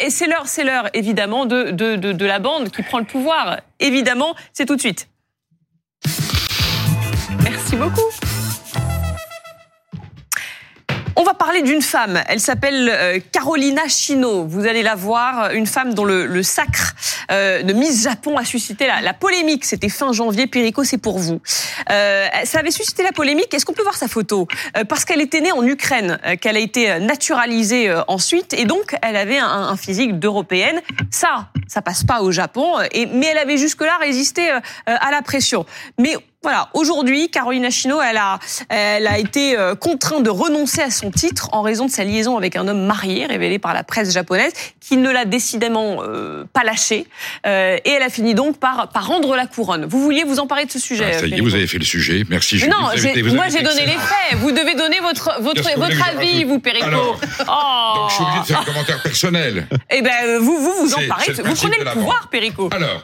et c'est l'heure, c'est l'heure, évidemment, de, de, la bande qui prend le pouvoir. Évidemment, c'est tout de suite. Merci beaucoup. D'une femme. Elle s'appelle euh, Carolina Chino. Vous allez la voir, une femme dont le, le sacre euh, de Miss Japon a suscité la, la polémique. C'était fin janvier. Perico, c'est pour vous. Euh, ça avait suscité la polémique. Est-ce qu'on peut voir sa photo? Euh, Parce qu'elle était née en Ukraine, euh, qu'elle a été naturalisée euh, ensuite, et donc elle avait un, un physique d'européenne. Ça, ça passe pas au Japon. euh, Et, mais elle avait jusque-là résisté euh, à la pression. Mais voilà, aujourd'hui, Carolina Chino, elle a, elle a été euh, contrainte de renoncer à son titre en raison de sa liaison avec un homme marié, révélé par la presse japonaise, qui ne l'a décidément euh, pas lâché. Euh, et elle a fini donc par, par rendre la couronne. Vous vouliez vous emparer de ce sujet Ah, ça y est, Perico vous avez fait le sujet. Merci, Julie. non, avez moi j'ai donné les faits. Vous devez donner votre, votre, votre avis, vous, Perico. Alors, oh. Donc, je suis obligé de faire un commentaire personnel. Eh ben, vous, vous vous emparez. Vous prenez le pouvoir, Perico. Alors,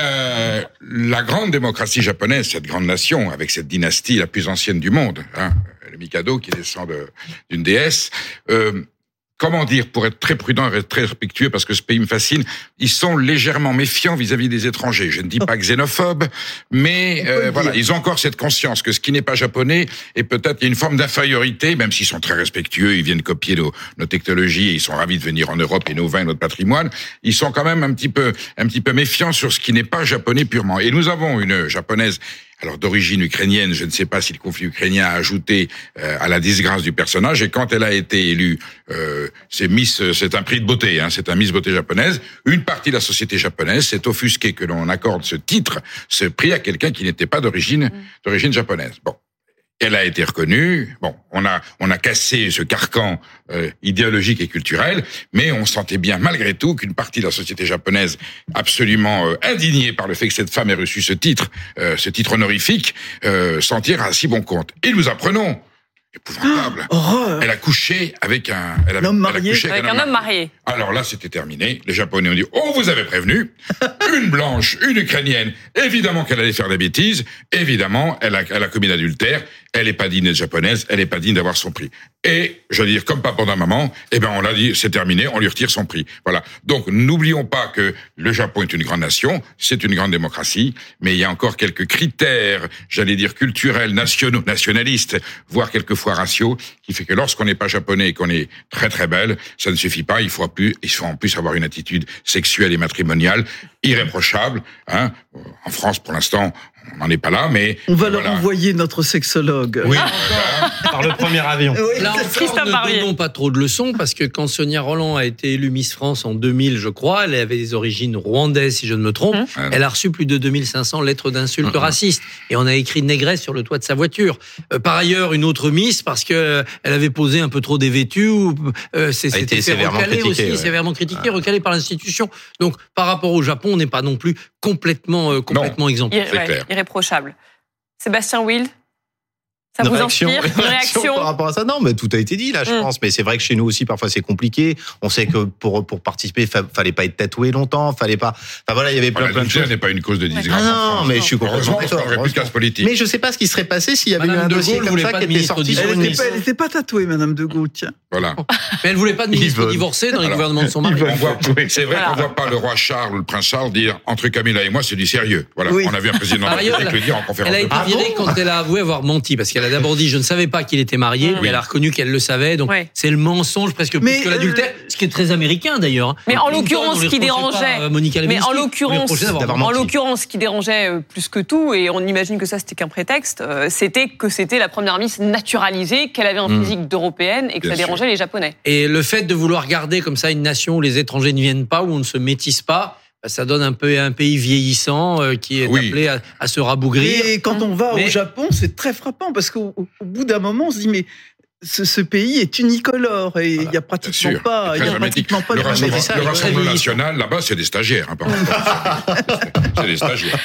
euh, la grande démocratie japonaise, cette grande nation, avec cette dynastie la plus ancienne du monde, hein, le Mikado qui descend de- d'une déesse, euh, comment dire, pour être très prudent et très respectueux, parce que ce pays me fascine, ils sont légèrement méfiants vis-à-vis des étrangers. Je ne dis pas xénophobes, mais On peut euh, voilà, dire. ils ont encore cette conscience que ce qui n'est pas japonais est peut-être une forme d'infériorité, même s'ils sont très respectueux, ils viennent copier nos, nos technologies et ils sont ravis de venir en Europe et nos vins et notre patrimoine. Ils sont quand même un petit peu, un petit peu méfiants sur ce qui n'est pas japonais purement. Et nous avons une japonaise alors d'origine ukrainienne, je ne sais pas si le conflit ukrainien a ajouté euh, à la disgrâce du personnage. Et quand elle a été élue, euh, c'est Miss, euh, c'est un prix de beauté, hein, c'est un Miss beauté japonaise. Une partie de la société japonaise s'est offusquée que l'on accorde ce titre, ce prix à quelqu'un qui n'était pas d'origine d'origine japonaise. Bon. Elle a été reconnue. Bon, on a on a cassé ce carcan euh, idéologique et culturel, mais on sentait bien malgré tout qu'une partie de la société japonaise, absolument euh, indignée par le fait que cette femme ait reçu ce titre, euh, ce titre honorifique, euh, s'en tire à si bon compte. Et nous apprenons, épouvantable, Horreur. elle a couché avec un, elle a, L'homme elle a marié. couché Avec un homme marié. Alors là, c'était terminé. Les Japonais ont dit "Oh, vous avez prévenu une blanche, une ukrainienne. Évidemment qu'elle allait faire des bêtises. Évidemment, elle a, elle a commis l'adultère. Elle est pas digne d'être japonaise. Elle est pas digne d'avoir son prix." Et je veux dire, comme papa d'un maman, eh ben on l'a dit, c'est terminé. On lui retire son prix. Voilà. Donc n'oublions pas que le Japon est une grande nation, c'est une grande démocratie, mais il y a encore quelques critères, j'allais dire culturels, nationaux, nationalistes, voire quelquefois raciaux, qui fait que lorsqu'on n'est pas japonais et qu'on est très très belle, ça ne suffit pas. Il faut plus, il faut en plus avoir une attitude sexuelle et matrimoniale irréprochable. Hein. En France, pour l'instant, on n'en est pas là, mais On va voilà. leur envoyer notre sexologue. Oui, Par le premier avion. Oui, Là encore, ne donnons pas trop de leçons parce que quand Sonia Roland a été élue Miss France en 2000, je crois, elle avait des origines rwandaises, si je ne me trompe. Hum. Elle a reçu plus de 2500 lettres d'insultes Hum. racistes et on a écrit négresse sur le toit de sa voiture. Euh, par ailleurs, une autre Miss parce que euh, elle avait posé un peu trop dévêtue ou euh, c'est été sévèrement recaler critiquée, aussi, ouais. sévèrement critiqué, recalé par l'institution. Donc par rapport au Japon, on n'est pas non plus complètement euh, complètement exemplaire. Irréprochable. Sébastien Will, ça Une vous réaction, inspire une Une réaction par rapport à ça Non, mais tout a été dit là, je Mm. pense. Mais c'est vrai que chez nous aussi, parfois, c'est compliqué. On sait que pour pour participer, fa- fallait pas être tatoué longtemps, fallait pas. Enfin voilà, il y avait plein plein de choses. n'est pas une cause de disgrâce. Ah non, mais je suis complètement d'accord. politique. Mais je sais pas ce qui serait passé s'il y avait Madame eu un de dossier comme ça qui de était sorti sur Elle n'était pas, tatouée, Madame de Gaulle, tiens. Voilà. Mais elle voulait pas de ministre divorcé dans les gouvernements de son mari. C'est vrai qu'on voit pas le roi Charles ou le prince Charles dire entre Camilla et moi c'est du sérieux. Voilà, on a vu un président de la République le dire en conférence Elle a été virée quand elle a avoué avoir menti, parce qu'elle a d'abord dit je ne savais pas qu'il était marié, Oui. elle a reconnu qu'elle le savait. Donc Ouais. c'est le mensonge presque plus Mais, que l'adultère, ce qui est très américain d'ailleurs. Mais en l'occurrence, ce qui dérangeait- euh, Monica Mais en l'occurrence, en l'occurrence, ce qui dérangeait euh, plus que tout, et on imagine que ça c'était qu'un prétexte, euh, c'était que c'était la première Miss naturalisée, qu'elle avait un Mm. physique d'européenne et que Bien ça sûr. dérangeait les Japonais. Et le fait de vouloir garder comme ça une nation où les étrangers ne viennent pas, où on ne se métisse pas, ça donne un peu un pays vieillissant euh, qui est Oui. appelé à, à se rabougrir. Et quand on va Mais- au Japon, c'est très frappant parce qu'au au- au bout d'un moment, on se dit mais ce, ce pays est unicolore et il n'y a pratiquement pas, il y très a hermétique. pratiquement pas Le de Rassemblement, ça, le Rassemblement national, là-bas, c'est des stagiaires. hein, par contre. c'est des stagiaires.